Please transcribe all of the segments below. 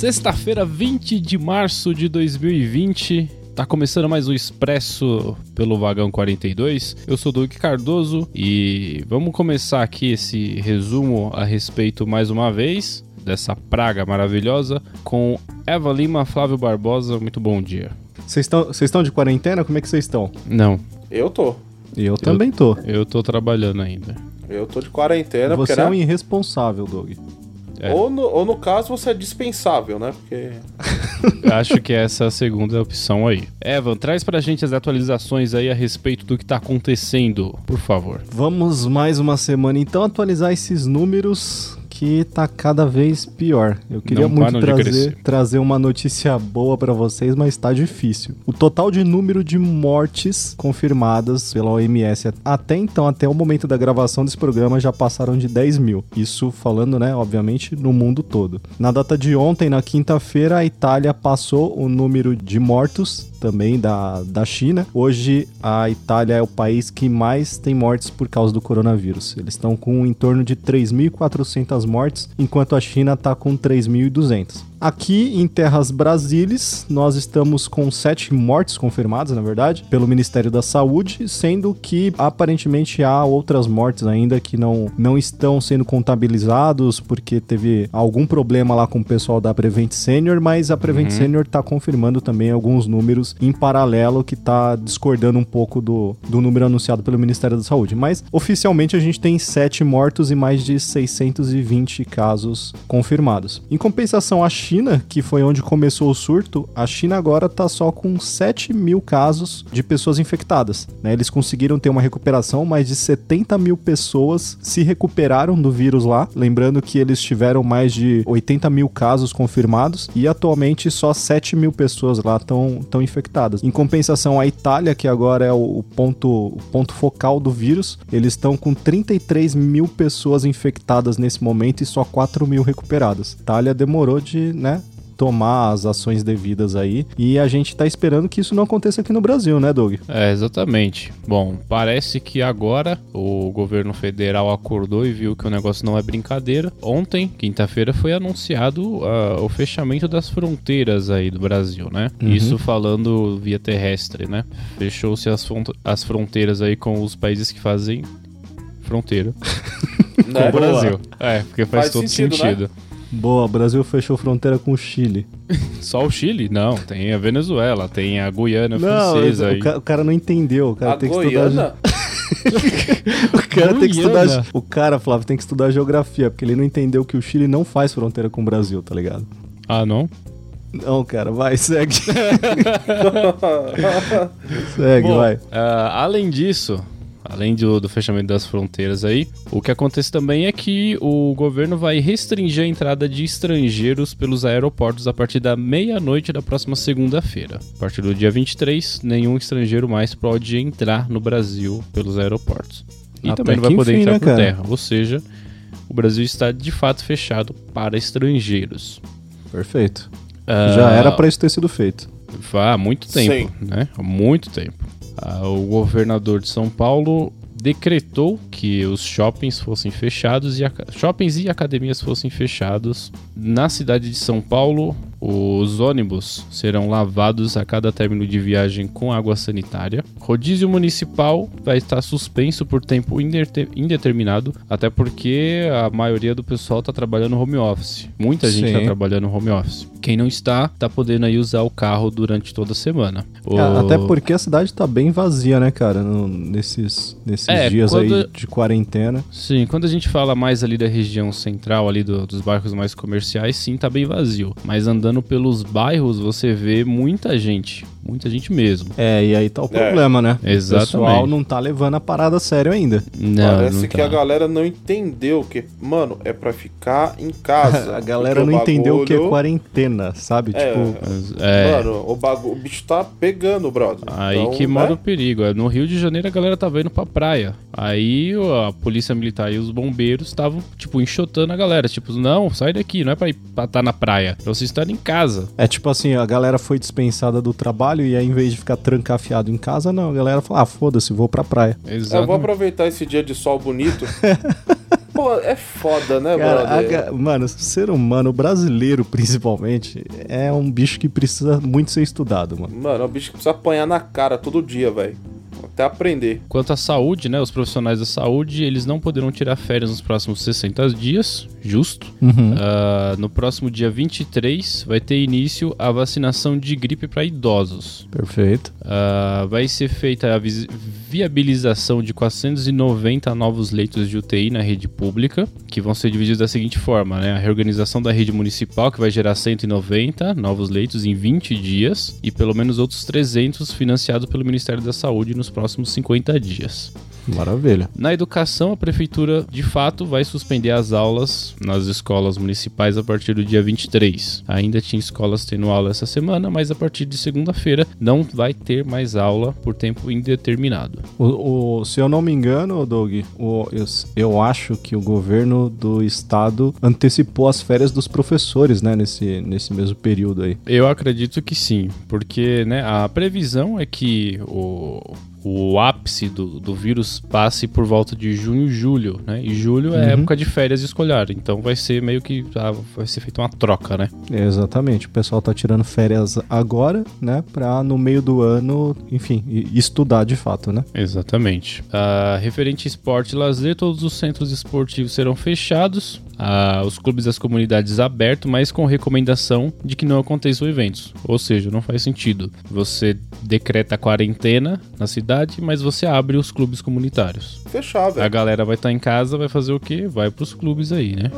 Sexta-feira, 20 de março de 2020. Tá começando mais um Expresso pelo Vagão 42. Eu sou Doug Cardoso e vamos começar aqui esse resumo a respeito mais uma vez dessa praga maravilhosa com Eva Lima, Flávio Barbosa. Muito bom dia. Vocês estão de quarentena? Como é que vocês estão? Não. Eu tô. E eu, também tô. Eu tô trabalhando ainda. Eu tô de quarentena. Você porque, é né? um irresponsável, Doug. É. Ou, no, ou no caso você é dispensável, né? Porque. Acho que essa é a segunda opção aí. Evan, traz pra gente as atualizações aí a respeito do que tá acontecendo, por favor. Vamos mais uma semana então atualizar esses números que tá cada vez pior. Eu queria Não muito param de trazer, trazer uma notícia boa pra vocês, mas tá difícil. O total de número de mortes confirmadas pela OMS até então, até o momento da gravação desse programa, já passaram de 10 mil. Isso falando, né, obviamente, no mundo todo. Na data de ontem, na quinta-feira, a Itália passou o número de mortos também da, da China. Hoje, a Itália é o país que mais tem mortes por causa do coronavírus. Eles estão com em torno de 3.400 mortes, enquanto a China está com 3.200. Aqui em Terras Brasílias, nós estamos com sete mortes confirmadas, na verdade, pelo Ministério da Saúde, sendo que aparentemente há outras mortes ainda que não, não estão sendo contabilizados porque teve algum problema lá com o pessoal da Prevent Senior, mas a Prevent Senior está confirmando também alguns números em paralelo que está discordando um pouco do, do número anunciado pelo Ministério da Saúde. Mas oficialmente a gente tem sete mortos e mais de 620 casos confirmados. Em compensação, a China, que foi onde começou o surto, a China agora está só com 7 mil casos de pessoas infectadas. né? Eles conseguiram ter uma recuperação, mais de 70 mil pessoas se recuperaram do vírus lá. Lembrando que eles tiveram mais de 80 mil casos confirmados e atualmente só 7 mil pessoas lá estão infectadas. Em compensação, a Itália, que agora é o ponto, o ponto focal do vírus, eles estão com 33 mil pessoas infectadas nesse momento e só 4 mil recuperadas. Itália demorou de, né, tomar as ações devidas aí. E a gente tá esperando que isso não aconteça aqui no Brasil, né, Doug? É, exatamente. Bom, parece que agora o governo federal acordou e viu que o negócio não é brincadeira. Ontem, quinta-feira, foi anunciado ah, o fechamento das fronteiras aí do Brasil, né? Uhum. Isso falando via terrestre, né? Fechou-se as, front- as fronteiras aí com os países que fazem fronteira com né? o Brasil. É, porque faz, Faz todo sentido, sentido. né? Boa, o Brasil fechou fronteira com o Chile. Só o Chile? Não, tem a Venezuela, tem a Guiana não, francesa o, ca- o cara não entendeu. O cara A tem que Goiânia? estudar. O cara tem que Guiana? estudar. O cara, Flávio, tem que estudar geografia, porque ele não entendeu que o Chile não faz fronteira com o Brasil, tá ligado? Ah, não? Não, cara, vai, segue. segue, Bom, vai. ah, além disso, além do, do fechamento das fronteiras aí, o que acontece também é que o governo vai restringir a entrada de estrangeiros pelos aeroportos a partir da meia-noite da próxima segunda-feira. A partir do dia 23, nenhum estrangeiro mais pode entrar no Brasil pelos aeroportos. E Até também não vai poder enfim, entrar né, por cara? terra. Ou seja, o Brasil está de fato fechado para estrangeiros. Perfeito. Ah, Já era pra isso ter sido feito. Há muito tempo, né? Há muito tempo. Ah, o governador de São Paulo decretou que os shoppings fossem fechados e shoppings e academias fossem fechados. Na cidade de São Paulo, os ônibus serão lavados a cada término de viagem com água sanitária. Rodízio municipal vai estar suspenso por tempo indeterminado, até porque a maioria do pessoal está trabalhando home office. Muita gente está trabalhando home office. Quem não está, tá podendo aí usar o carro durante toda a semana. O- A- Até porque a cidade tá bem vazia, né, cara? no- nesses nesses É, dias quando- aí de quarentena. Sim, quando a gente fala mais ali da região central, ali do- dos bairros mais comerciais, sim, tá bem vazio. Mas andando pelos bairros, você vê muita gente. Muita gente mesmo. É, e aí tá o É. problema, né? Exatamente. O pessoal não tá levando a parada a sério ainda. Não, Parece não que tá. a galera não entendeu que, mano, é pra ficar em casa. A galera não o entendeu o que é bagulho- quarentena, sabe? É, Tipo, É, Mano, o, bagu... o bicho tá pegando, brother. Aí Então, que né? mora o perigo. É, No Rio de Janeiro a galera tava indo pra praia. Aí a polícia militar e os bombeiros estavam, tipo, enxotando a galera. Tipo, não, sai daqui, não é pra ir pra estar na praia. Pra você estar em casa. é tipo assim, a galera foi dispensada do trabalho e aí em vez de ficar trancafiado em casa, não, a galera falou, ah, foda-se, vou pra praia. Eu vou Exato. aproveitar esse dia de sol bonito. Pô, é foda, né, Cara, a, mano, ser humano brasileiro, principalmente, é um bicho que precisa muito ser estudado, mano. Mano, é um bicho que precisa apanhar na cara todo dia, velho até aprender. Quanto à saúde, né? Os profissionais da saúde, eles não poderão tirar férias nos próximos 60 dias, justo. Uhum. Uh, no próximo dia 23 vai ter início a vacinação de gripe para idosos. Perfeito. Uh, vai ser feita a viabilização de 490 novos leitos de UTI na rede pública, que vão ser divididos da seguinte forma, né? A reorganização da rede municipal, que vai gerar 190 novos leitos em 20 dias, e pelo menos outros 300 financiados pelo Ministério da Saúde nos próximos 50 dias. Maravilha. Na educação, a prefeitura de fato vai suspender as aulas nas escolas municipais a partir do dia 23. Ainda tinha escolas tendo aula essa semana, mas a partir de segunda-feira não vai ter mais aula por tempo indeterminado. O, o se eu não me engano, Doug, o, eu, eu acho que o governo do estado antecipou as férias dos professores, né, nesse, nesse mesmo período aí. Eu acredito que sim, porque né, a previsão é que o o ápice do, do vírus passe por volta de junho e julho, né? E julho é uhum. época de férias escolar, então vai ser meio que ah, vai ser feita uma troca, né? Exatamente. O pessoal tá tirando férias agora, né? Pra no meio do ano, enfim, estudar de fato, né? Exatamente. Uh, referente esporte e lazer, todos os centros esportivos serão fechados uh, os clubes das comunidades abertos, mas com recomendação de que não aconteçam eventos. Ou seja, não faz sentido. Você decreta a quarentena na cidade, mas você abre os clubes comunitários. Fechar, velho. A galera vai estar tá em casa, vai fazer o quê? Vai pros clubes aí, né?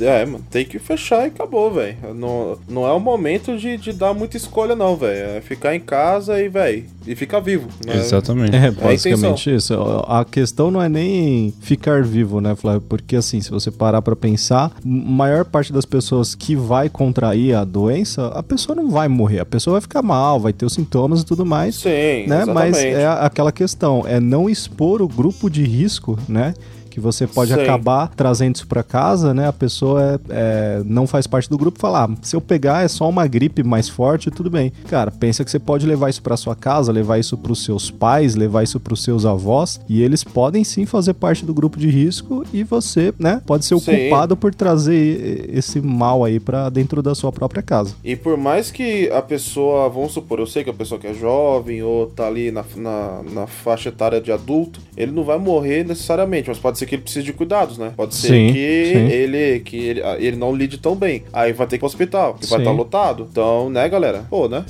É, é mano, tem que fechar e acabou, velho. Não, não é o momento de, de dar muita escolha, não, velho. É ficar em casa e, velho, e ficar vivo. Né? Exatamente. É, basicamente é isso. A questão não é nem ficar vivo, né, Flávio? Porque, assim, se você parar pra pensar maior parte das pessoas que vai contrair a doença, a pessoa não vai morrer, a pessoa vai ficar mal, vai ter os sintomas e tudo mais. Sim, né? Exatamente. Mas é aquela questão, é não expor o grupo de risco, né? Que você pode Sei. acabar trazendo isso para casa, né? A pessoa é, é, não faz parte do grupo e fala: ah, se eu pegar é só uma gripe mais forte, tudo bem. Cara, pensa que você pode levar isso para sua casa, levar isso para os seus pais, levar isso para os seus avós e eles podem sim fazer parte do grupo de risco e você, né, pode ser o sim. culpado por trazer esse mal aí para dentro da sua própria casa. E por mais que a pessoa, vamos supor, eu sei que a pessoa que é jovem ou tá ali na, na, na faixa etária de adulto, ele não vai morrer necessariamente, mas pode ser que ele precise de cuidados, né? Pode ser sim, que sim. ele que ele, ele não lide tão bem. Aí vai ter que ir pro hospital, que sim. vai estar lotado. Então, né, galera? Pô, né?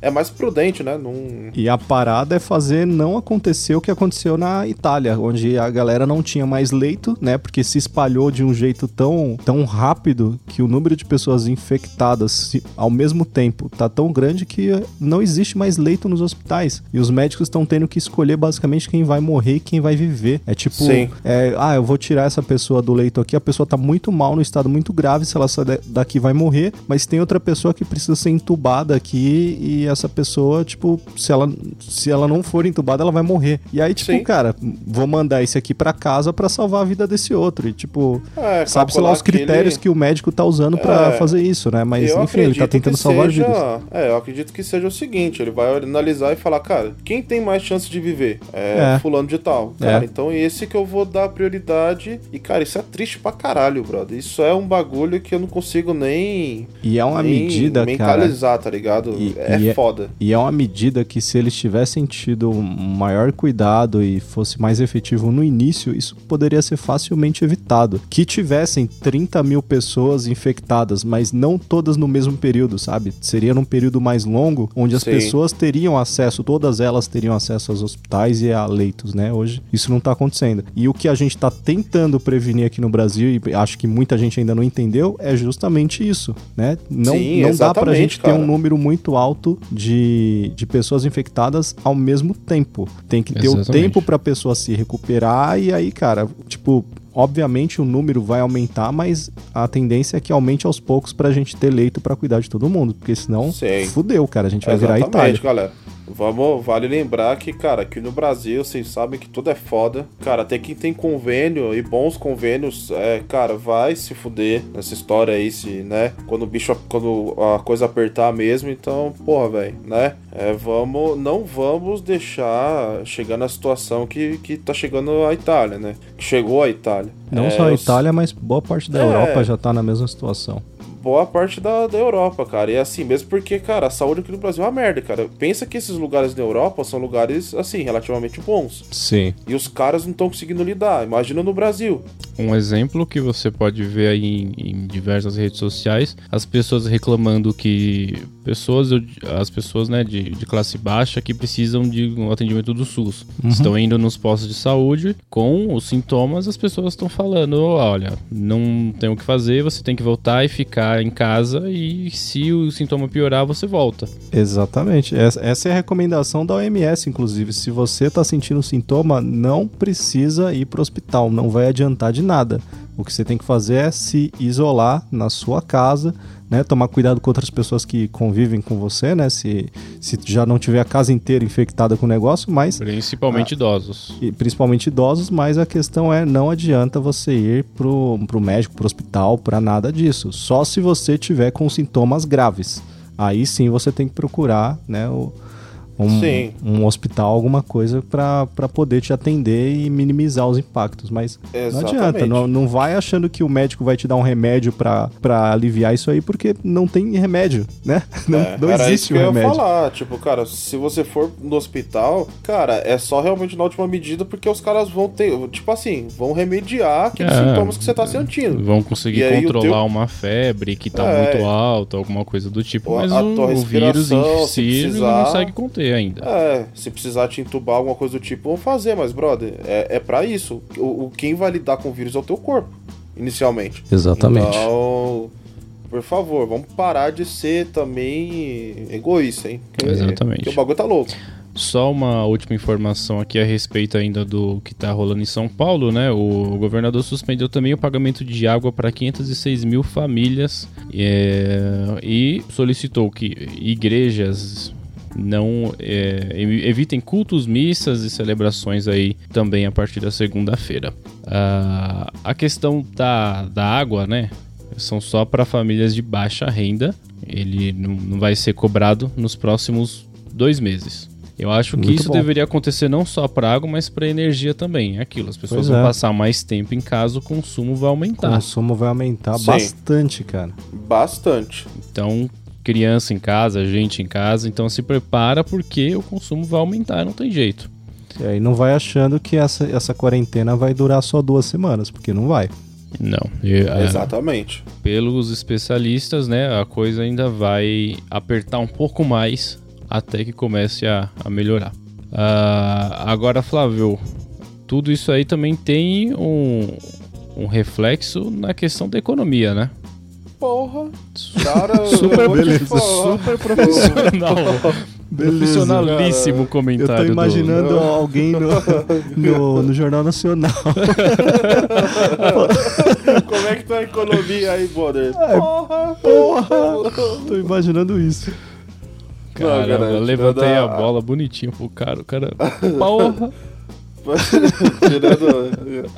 É, é, mais prudente, né? Num... E a parada é fazer não acontecer o que aconteceu na Itália, onde a galera não tinha mais leito, né? Porque se espalhou de um jeito tão, tão rápido que o número de pessoas infectadas ao mesmo tempo tá tão grande que não existe mais leito nos hospitais. E os médicos estão tendo que escolher basicamente quem vai morrer e quem vai viver. É tipo, Sim é, ah, eu vou tirar essa pessoa do leito aqui, a pessoa tá muito mal, no estado muito grave, se ela sair daqui vai morrer, mas tem outra pessoa que precisa ser entubada aqui e essa pessoa, tipo, se ela, se ela não for entubada, ela vai morrer. E aí, tipo, Sim. cara, vou mandar esse aqui para casa para salvar a vida desse outro. E, tipo, é, sabe-se lá os critérios que, ele... que o médico tá usando para é, fazer isso, né? Mas, enfim, ele tá tentando salvar seja... vidas. É, eu acredito que seja o seguinte, ele vai analisar e falar, cara, quem tem mais chance de viver? É, é. fulano de tal. Cara, é. então esse que eu vou dar prioridade. E, cara, isso é triste pra caralho, brother. Isso é um bagulho que eu não consigo nem. E é uma medida, mentalizar, cara, tá ligado? E, é e é foda. É, e é uma medida que, se eles tivessem tido um maior cuidado e fosse mais efetivo no início, isso poderia ser facilmente evitado. Que tivessem 30 mil pessoas infectadas, mas não todas no mesmo período, sabe? Seria num período mais longo, onde as Sim. pessoas teriam acesso, todas elas teriam acesso aos hospitais e a leitos, né? Hoje isso não tá acontecendo. E o que a gente tá tentando prevenir aqui no Brasil, e acho que muita gente ainda não entendeu, é justamente isso, né? Não, Sim, não dá pra gente cara. ter um número muito alto de, de pessoas infectadas ao mesmo tempo. Tem que ter exatamente. o tempo pra pessoa se recuperar e aí, cara, tipo, obviamente o número vai aumentar, mas a tendência é que aumente aos poucos pra gente ter leito para cuidar de todo mundo, porque senão Sim. fudeu, cara, a gente vai Exatamente, virar Itália. galera. Vamos, vale lembrar que, cara, aqui no Brasil, vocês sabem que tudo é foda. Cara, até quem tem convênio e bons convênios, é, cara, vai se fuder nessa história aí, se, né? Quando o bicho, quando a coisa apertar mesmo, então, porra, velho, né? É, vamos, não vamos deixar chegar na situação que, que tá chegando a Itália, né? Que chegou a Itália. Não é, só a Itália, mas boa parte da é... Europa já tá na mesma situação boa parte da, da Europa, cara. E é assim, mesmo porque, cara, a saúde aqui no Brasil é uma merda, cara. Pensa que esses lugares da Europa são lugares, assim, relativamente bons. Sim. E os caras não estão conseguindo lidar. Imagina no Brasil. Um exemplo que você pode ver aí em, em diversas redes sociais, as pessoas reclamando que pessoas, as pessoas, né, de, de classe baixa que precisam de um atendimento do SUS. Uhum. Estão indo nos postos de saúde com os sintomas, as pessoas estão falando, olha, não tem o que fazer, você tem que voltar e ficar em casa e se o sintoma piorar, você volta. Exatamente. Essa é a recomendação da OMS, inclusive. Se você está sentindo sintoma, não precisa ir para o hospital, não vai adiantar de nada. O que você tem que fazer é se isolar na sua casa, né? Tomar cuidado com outras pessoas que convivem com você, né? Se, se já não tiver a casa inteira infectada com o negócio, mas... Principalmente idosos. E, principalmente idosos, mas a questão é, não adianta você ir pro, pro médico, pro hospital, para nada disso. Só se você tiver com sintomas graves. Aí sim você tem que procurar, né? O, um, Sim. um hospital, alguma coisa para poder te atender e minimizar os impactos. Mas Exatamente. não adianta, não, não vai achando que o médico vai te dar um remédio para aliviar isso aí, porque não tem remédio, né? Não, é, não existe o um remédio. Eu ia falar, tipo, cara, se você for no hospital, cara, é só realmente na última medida, porque os caras vão ter, tipo assim, vão remediar aqueles é, sintomas que você tá sentindo. Vão conseguir controlar teu... uma febre que tá é, muito alta, alguma coisa do tipo, mas o, o vírus em si precisar... não consegue conter fazer ainda. É, se precisar te entubar alguma coisa do tipo, vão fazer, mas, brother, é, é para isso. O, o, quem vai lidar com o vírus é o teu corpo, inicialmente. Exatamente. Então, por favor, vamos parar de ser também egoísta, hein? Porque, Exatamente. Porque o bagulho tá louco. Só uma última informação aqui a respeito ainda do que está rolando em São Paulo, né? O governador suspendeu também o pagamento de água para 506 mil famílias é, e solicitou que igrejas não é, evitem cultos, missas e celebrações aí também a partir da segunda-feira. Uh, a questão da, da água, né? São só para famílias de baixa renda. Ele não, não vai ser cobrado nos próximos dois meses. Eu acho que Muito isso bom. deveria acontecer não só para água, mas para energia também. É aquilo, as pessoas pois vão é. passar mais tempo em casa, o consumo vai aumentar. O consumo vai aumentar Sim. bastante, cara. Bastante. Então, criança em casa, gente em casa, então se prepara porque o consumo vai aumentar, não tem jeito. E aí não vai achando que essa, essa quarentena vai durar só duas semanas, porque não vai. Não. Eu, é, Exatamente. pelos especialistas, né, a coisa ainda vai apertar um pouco mais até que comece a, a melhorar. Uh, agora, Flávio, tudo isso aí também tem um, um reflexo na questão da economia, né? Porra. Cara, super, beleza, super profissional. Beleza, Profissionalíssimo cara. comentário. Eu tô imaginando do... alguém no, no, no, Jornal Nacional. Como é que tá a economia aí, brother? Porra! Porra! Tô imaginando isso. Caramba, eu levantei a bola bonitinho pro cara. O cara. Porra! tirando.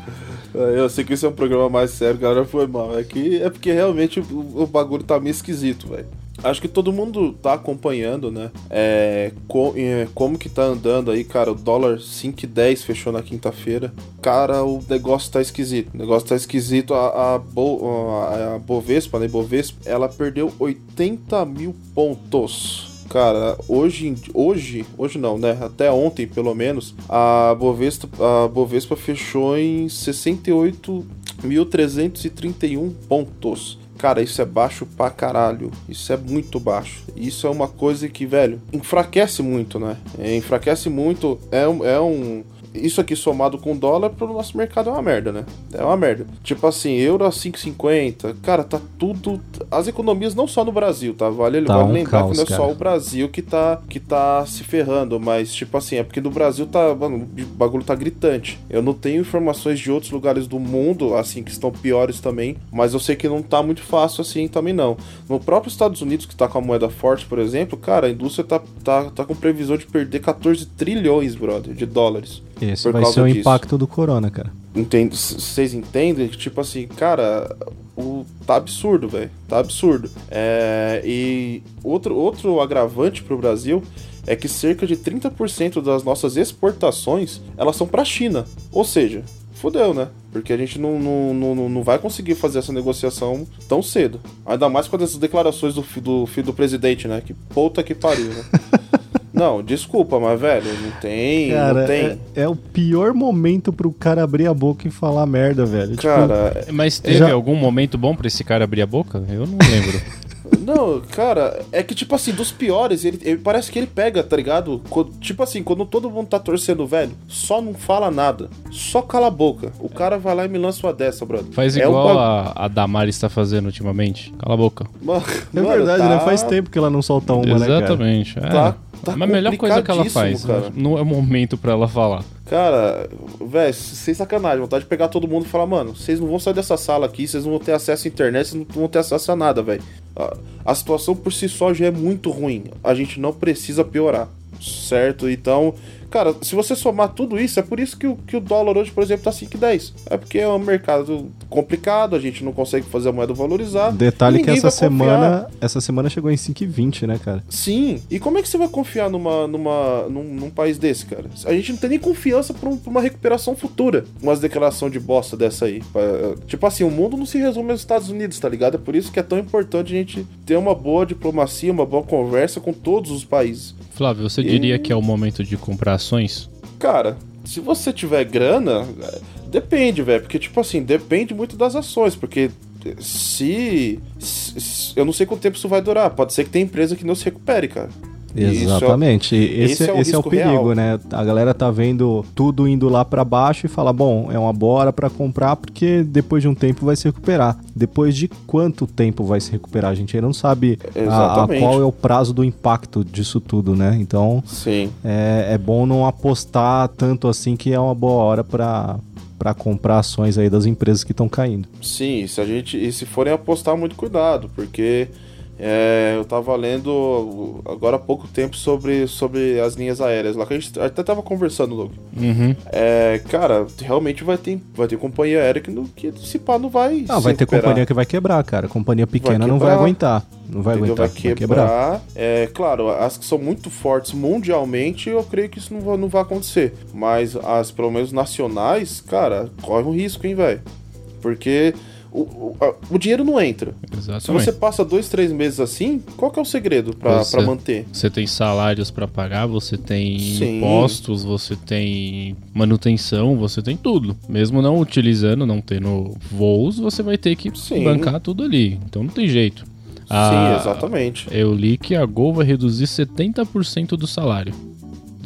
É, eu sei que isso é um programa mais sério, galera, foi mal. É que é porque realmente o, o bagulho tá meio esquisito, velho. Acho que todo mundo tá acompanhando, né? É, com, é, como que tá andando aí, cara. O dólar 5,10 fechou na quinta-feira. Cara, o negócio tá esquisito. O negócio tá esquisito. A, a, Bo, a, a Bovespa, né? Bovespa, ela perdeu 80 mil pontos Cara, hoje, hoje, hoje não, né? Até ontem, pelo menos, a Bovespa, a Bovespa fechou em 68.331 pontos. Cara, isso é baixo pra caralho. Isso é muito baixo. Isso é uma coisa que, velho, enfraquece muito, né? É, enfraquece muito. É, é um isso aqui somado com dólar pro nosso mercado é uma merda, né? É uma merda. Tipo assim, euro a 5,50. Cara, tá tudo. As economias não só no Brasil, tá? Vale, tá vale um lembrar caos, que não é cara. só o Brasil que tá, que tá se ferrando, mas, tipo assim, é porque no Brasil tá. Mano, o bagulho tá gritante. Eu não tenho informações de outros lugares do mundo, assim, que estão piores também, mas eu sei que não tá muito fácil assim também não. No próprio Estados Unidos, que tá com a moeda forte, por exemplo, cara, a indústria tá, tá, tá com previsão de perder 14 trilhões, brother, de dólares. Esse vai ser o disso. impacto do corona, cara. Entendo, vocês entendem? Tipo assim, cara, o, tá absurdo, velho. Tá absurdo. É, e outro, outro agravante pro Brasil é que cerca de 30% das nossas exportações elas são para a China. Ou seja, fudeu, né? Porque a gente não, não, não, não vai conseguir fazer essa negociação tão cedo. Ainda mais com essas declarações do, do filho do presidente, né? Que puta que pariu, né? Não, desculpa, mas, velho, não tem. Cara, não tem. É, é, o pior momento pro cara abrir a boca e falar merda, velho. Tipo, cara. Tipo, mas teve já... algum momento bom pra esse cara abrir a boca? Eu não lembro. Não, cara, é que, tipo assim, dos piores, ele, ele, parece que ele pega, tá ligado? Quando, tipo assim, quando todo mundo tá torcendo, velho, só não fala nada. Só cala a boca. O cara vai lá e me lança uma dessa, brother. Faz é igual a, a Damaris tá fazendo ultimamente. Cala a boca. Mano, é verdade, tá... né? Faz tempo que ela não solta uma, Exatamente, né, Exatamente. É. Tá, tá Mas a melhor coisa que ela faz, cara. não é momento para ela falar. Cara, velho, sem sacanagem, vontade de pegar todo mundo e falar, mano, vocês não vão sair dessa sala aqui, vocês não vão ter acesso à internet, vocês não vão ter acesso a nada, velho. A, a situação por si só já é muito ruim. A gente não precisa piorar, certo? Então, Cara, se você somar tudo isso, é por isso que o, que o dólar hoje, por exemplo, tá 5,10. É porque é um mercado complicado, a gente não consegue fazer a moeda valorizar. Detalhe que essa semana, essa semana chegou em 5,20, né, cara? Sim. E como é que você vai confiar numa, numa, num, num país desse, cara? A gente não tem nem confiança pra, um, pra uma recuperação futura. Umas declaração de bosta dessa aí. Tipo assim, o mundo não se resume aos Estados Unidos, tá ligado? É por isso que é tão importante a gente ter uma boa diplomacia, uma boa conversa com todos os países. Flávio, você e... diria que é o momento de comprar ações? Cara, se você tiver grana, depende, velho. Porque, tipo assim, depende muito das ações. Porque se, se, Eu não sei quanto tempo isso vai durar. Pode ser que tenha empresa que não se recupere, cara. Exatamente. Esse, esse, é, o, esse é o perigo, real. né? A galera tá vendo tudo indo lá para baixo e fala: bom, é uma boa hora para comprar porque depois de um tempo vai se recuperar. Depois de quanto tempo vai se recuperar? A gente ainda não sabe a, a qual é o prazo do impacto disso tudo, né? Então, Sim. É, é bom não apostar tanto assim que é uma boa hora para para comprar ações aí das empresas que estão caindo. Sim, se a gente e se forem apostar muito cuidado, porque é, eu tava lendo agora há pouco tempo sobre, sobre as linhas aéreas lá, que a gente até tava conversando, Luke. Uhum. É, cara, realmente vai ter, vai ter companhia aérea que, no, que se pá não vai. Não, vai ter companhia que vai quebrar, cara. Companhia pequena vai não vai aguentar. Não vai Entendeu? aguentar. Vai quebrar. Vai quebrar. É, claro, as que são muito fortes mundialmente, eu creio que isso não vai, não vai acontecer. Mas as, pelo menos nacionais, cara, corre um risco, hein, velho. Porque o, o, o, dinheiro não entra. Exatamente. Se você passa dois, três meses assim, qual que é o segredo para manter? Você tem salários para pagar, você tem Sim. impostos, você tem manutenção, você tem tudo. Mesmo não utilizando, não tendo voos, você vai ter que Sim. bancar tudo ali. Então não tem jeito. Sim, ah, exatamente. Eu li que a Gol vai reduzir 70% do salário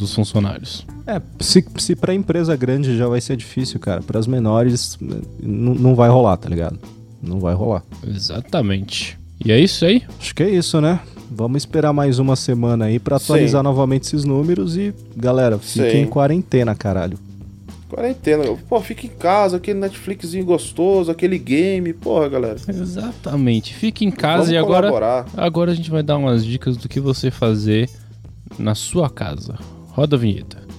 dos funcionários. É, se, se pra empresa grande já vai ser difícil, cara, para as menores não vai rolar, tá ligado? Não vai rolar. Exatamente. E é isso aí? Acho que é isso, né? Vamos esperar mais uma semana aí para atualizar Sim. novamente esses números e, galera, fiquem em quarentena, caralho. Quarentena, pô, fica em casa, aquele Netflixzinho gostoso, aquele game, porra, galera. Exatamente. Fique em casa Vamos e agora colaborar. agora a gente vai dar umas dicas do que você fazer na sua casa. Roda a vinheta.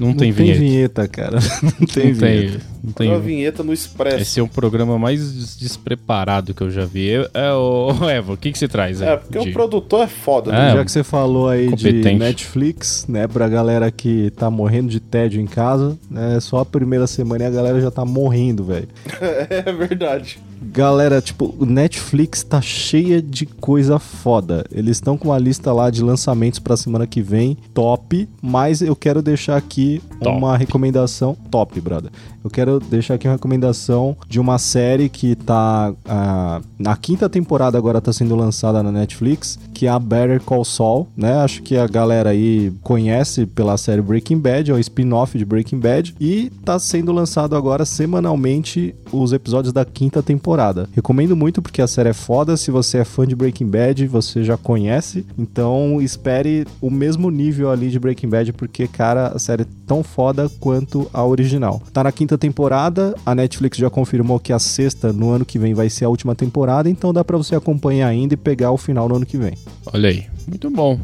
Não, não tem, vinheta. vinheta. cara. Não tem não vinheta. Tem, não tem vinheta no Expresso. Esse é o programa mais despreparado que eu já vi. É, é o Evo, o que, que você traz? É, porque de... o produtor é foda, né? É, já que você falou aí competente. de Netflix, né, pra galera que tá morrendo de tédio em casa, né, só a primeira semana e a galera já tá morrendo, velho. é verdade. Galera, tipo, o Netflix tá cheia de coisa foda. Eles estão com uma lista lá de lançamentos pra semana que vem, top. Mas eu quero deixar aqui top. uma recomendação. Top, brother. Eu quero deixar aqui uma recomendação de uma série que tá. Uh, na quinta temporada agora tá sendo lançada na Netflix, que é a Better Call Saul, né? Acho que a galera aí conhece pela série Breaking Bad, é o spin-off de Breaking Bad. E tá sendo lançado agora semanalmente os episódios da quinta temporada. Recomendo muito porque a série é foda. Se você é fã de Breaking Bad, você já conhece. Então espere o mesmo nível ali de Breaking Bad, porque, cara, a série é tão foda quanto a original. Tá na quinta temporada. A Netflix já confirmou que a sexta no ano que vem vai ser a última temporada, então dá para você acompanhar ainda e pegar o final no ano que vem. Olha aí, muito bom.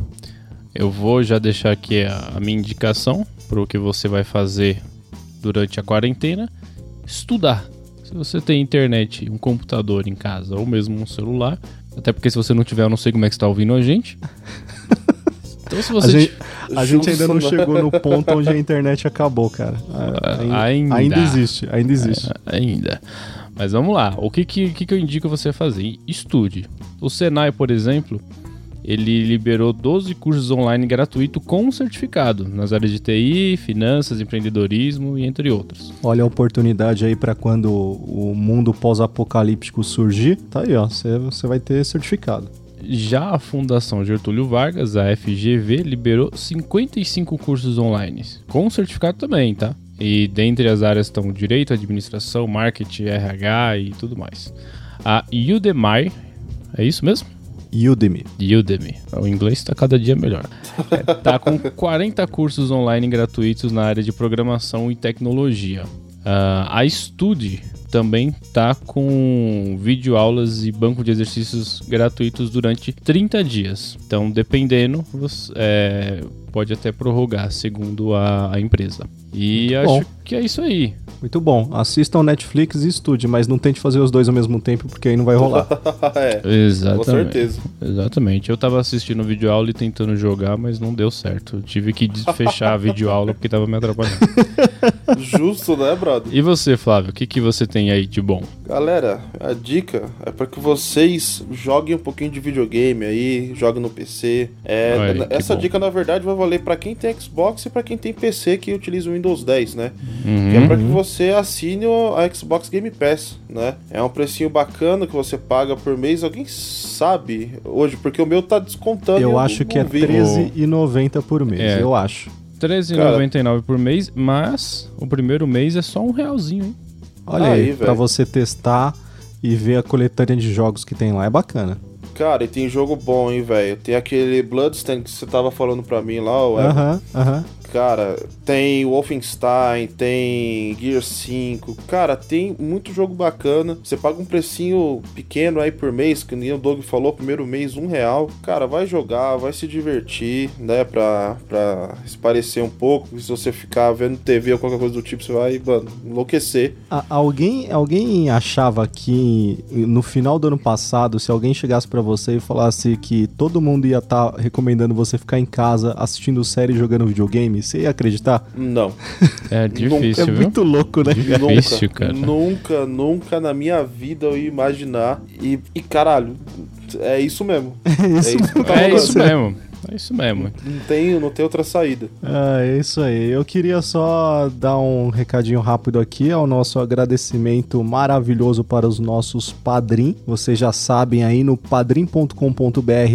Eu vou já deixar aqui a minha indicação para o que você vai fazer durante a quarentena: estudar. Se você tem internet, um computador em casa ou mesmo um celular, até porque se você não tiver, eu não sei como é que está ouvindo a gente. Então, se você. A, gente, a gente, ainda não chegou no ponto onde a internet acabou, cara. Ainda, ainda existe, ainda existe. É, ainda. Mas vamos lá. O que, que, que eu indico você fazer? Estude. O Senai, por exemplo, ele liberou 12 cursos online gratuitos com certificado nas áreas de TI, finanças, empreendedorismo e entre outros. Olha a oportunidade aí para quando o mundo pós-apocalíptico surgir, tá aí, ó, você vai ter certificado. Já a Fundação Getúlio Vargas, a FGV, liberou 55 cursos online, com certificado também, tá? E dentre as áreas estão direito, administração, marketing, RH e tudo mais. A Udemy, é isso mesmo? Udemy. Udemy. O inglês está cada dia melhor. É, tá com 40 cursos online gratuitos na área de programação e tecnologia. Uh, a Study também tá com videoaulas e banco de exercícios gratuitos durante 30 dias. Então, dependendo, você, é, pode até prorrogar, segundo a, a empresa. E acho Bom. que é isso aí. Muito bom. Assistam Netflix e estude, mas não tente fazer os dois ao mesmo tempo, porque aí não vai rolar. é, Exatamente. Com certeza. Exatamente. Eu tava assistindo videoaula e tentando jogar, mas não deu certo. Eu tive que fechar a videoaula porque tava me atrapalhando. Justo, né, brother? E você, Flávio, o que, que você tem aí de bom? Galera, a dica é para que vocês joguem um pouquinho de videogame aí, joguem no PC. É, Oi, essa dica, na verdade, vai valer para quem tem Xbox e para quem tem PC que utiliza o Windows 10, né? Uhum. Que é para que você assine a Xbox Game Pass, né? É um precinho bacana que você paga por mês. Alguém sabe hoje? Porque o meu tá descontando. Eu acho que é R$13,90 por mês, é. eu acho. R$13,99 por mês, mas o primeiro mês é só um realzinho, hein? Olha aí, aí pra você testar e ver a coletânea de jogos que tem lá, é bacana. Cara, e tem jogo bom, hein, velho? Tem aquele Bloodstained que você tava falando pra mim lá, o Aham, aham. Cara, tem Wolfenstein, tem Gear 5. Cara, tem muito jogo bacana. Você paga um precinho pequeno aí por mês, que nem o Doug falou, primeiro mês, um real. Cara, vai jogar, vai se divertir, né? Pra, pra esparecer um pouco. Se você ficar vendo TV ou qualquer coisa do tipo, você vai, mano, enlouquecer. A, alguém, alguém achava que no final do ano passado, se alguém chegasse para você e falasse que todo mundo ia estar tá recomendando você ficar em casa assistindo série e jogando videogame? Você ia acreditar? Não. É difícil, É muito louco, né? Difícil, cara. Nunca, nunca na minha vida eu ia imaginar. E, e caralho, é isso mesmo. É isso, é isso, tá é isso mesmo. É isso mesmo. Não tem, não tem outra saída. Ah, é isso aí. Eu queria só dar um recadinho rápido aqui ao nosso agradecimento maravilhoso para os nossos padrim. Vocês já sabem aí no padrim.com.br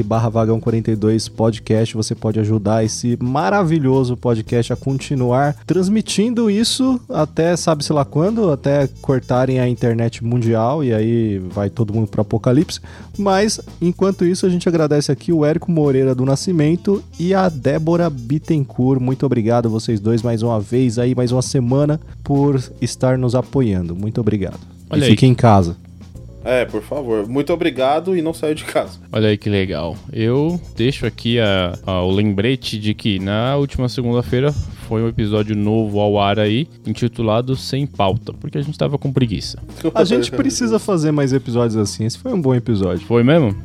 barra vagão 42 podcast. Você pode ajudar esse maravilhoso podcast a continuar transmitindo isso até sabe-se lá quando, até cortarem a internet mundial e aí vai todo mundo para apocalipse. Mas enquanto isso a gente agradece aqui o Érico Moreira do Nascimento e a Débora Bittencourt. Muito obrigado vocês dois mais uma vez aí, mais uma semana por estar nos apoiando. Muito obrigado. Olha e fiquem em casa. É, por favor. Muito obrigado e não saia de casa. Olha aí que legal. Eu deixo aqui a, a, o lembrete de que na última segunda-feira foi um episódio novo ao ar aí, intitulado Sem Pauta, porque a gente tava com preguiça. A gente precisa fazer mais episódios assim. Esse foi um bom episódio. Foi mesmo?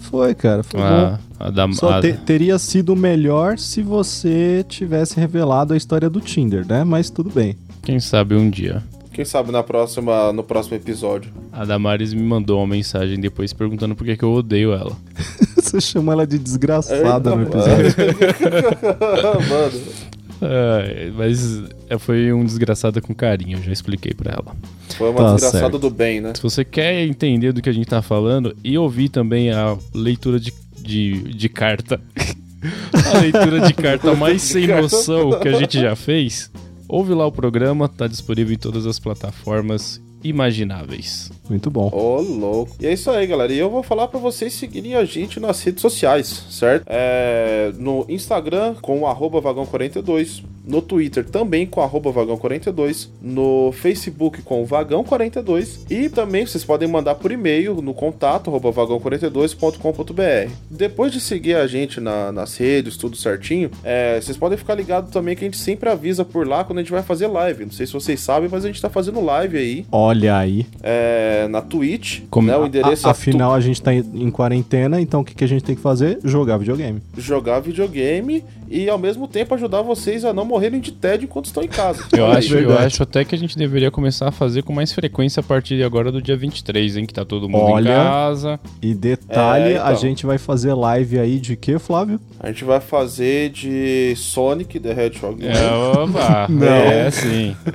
Foi, cara. Foi ah, bom. Da, Só a... te, teria sido melhor se você tivesse revelado a história do Tinder, né? Mas tudo bem. Quem sabe um dia. Quem sabe na próxima, no próximo episódio. A Damares me mandou uma mensagem depois perguntando por que, que eu odeio ela. Você chama ela de desgraçada Eita, no episódio. mano. É, mas é, foi um desgraçado com carinho, eu já expliquei pra ela. Foi uma tá desgraçada do bem, né? Se você quer entender do que a gente tá falando e ouvir também a leitura de, de, de carta, a leitura de carta mais sem noção que a gente já fez, ouve lá o programa, tá disponível em todas as plataformas imagináveis. Muito bom. Ô, oh, louco. E é isso aí, galera. E eu vou falar para vocês seguirem a gente nas redes sociais, certo? É, no Instagram com o vagão42, no Twitter também com vagão42, no Facebook com vagão42 e também vocês podem mandar por e-mail no contato vagão42.com.br. Depois de seguir a gente na, nas redes, tudo certinho, é, vocês podem ficar ligados também que a gente sempre avisa por lá quando a gente vai fazer live. Não sei se vocês sabem, mas a gente tá fazendo live aí. Olha aí. É, na Twitch, Como, né? O endereço a, é Afinal, tu... a gente tá em quarentena, então o que, que a gente tem que fazer? Jogar videogame. Jogar videogame e ao mesmo tempo ajudar vocês a não morrerem de tédio enquanto estão em casa. Eu, acho, eu acho até que a gente deveria começar a fazer com mais frequência a partir de agora do dia 23, hein? Que tá todo mundo Olha, em casa. E detalhe, é, então. a gente vai fazer live aí de quê, Flávio? A gente vai fazer de Sonic the Hedgehog. É, opa! não. É, sim.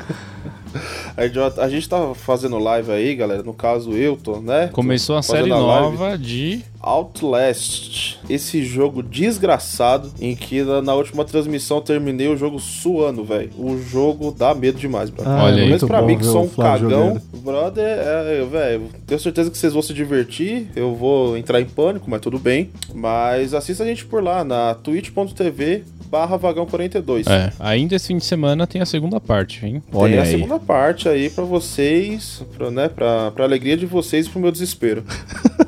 A gente, a gente tá fazendo live aí, galera. No caso, eu tô, né? Começou a série a nova de Outlast. Esse jogo desgraçado em que na, na última transmissão terminei o jogo suando, velho. O jogo dá medo demais, brother. Ah, Olha aí. Mesmo pra mim que sou um cagão, jogando. brother, é, é, velho, tenho certeza que vocês vão se divertir. Eu vou entrar em pânico, mas tudo bem. Mas assista a gente por lá na twitch.tv barra vagão 42. É, ainda esse fim de semana tem a segunda parte, hein? Olha tem a aí. segunda parte aí para vocês, pra, né, pra, pra alegria de vocês e pro meu desespero.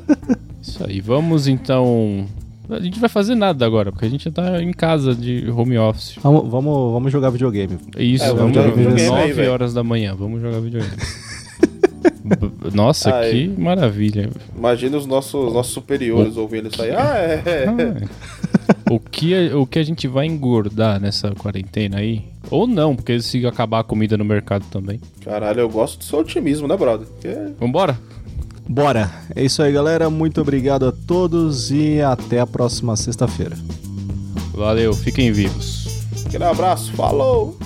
Isso aí, vamos então a gente vai fazer nada agora, porque a gente tá em casa de home office. Vamos, vamos, vamos jogar videogame. Isso, é, vamos, jogar videogame 9 aí, horas da manhã, vamos jogar videogame. Nossa, Ai, que maravilha. Imagina os nossos, nossos superiores o ouvindo isso aí. Ah, é. Ah, o, que a, o que a gente vai engordar nessa quarentena aí? Ou não, porque se acabar a comida no mercado também. Caralho, eu gosto do seu otimismo, né, brother? Porque... Vambora? Bora. É isso aí, galera. Muito obrigado a todos e até a próxima sexta-feira. Valeu, fiquem vivos. Aquele abraço, falou!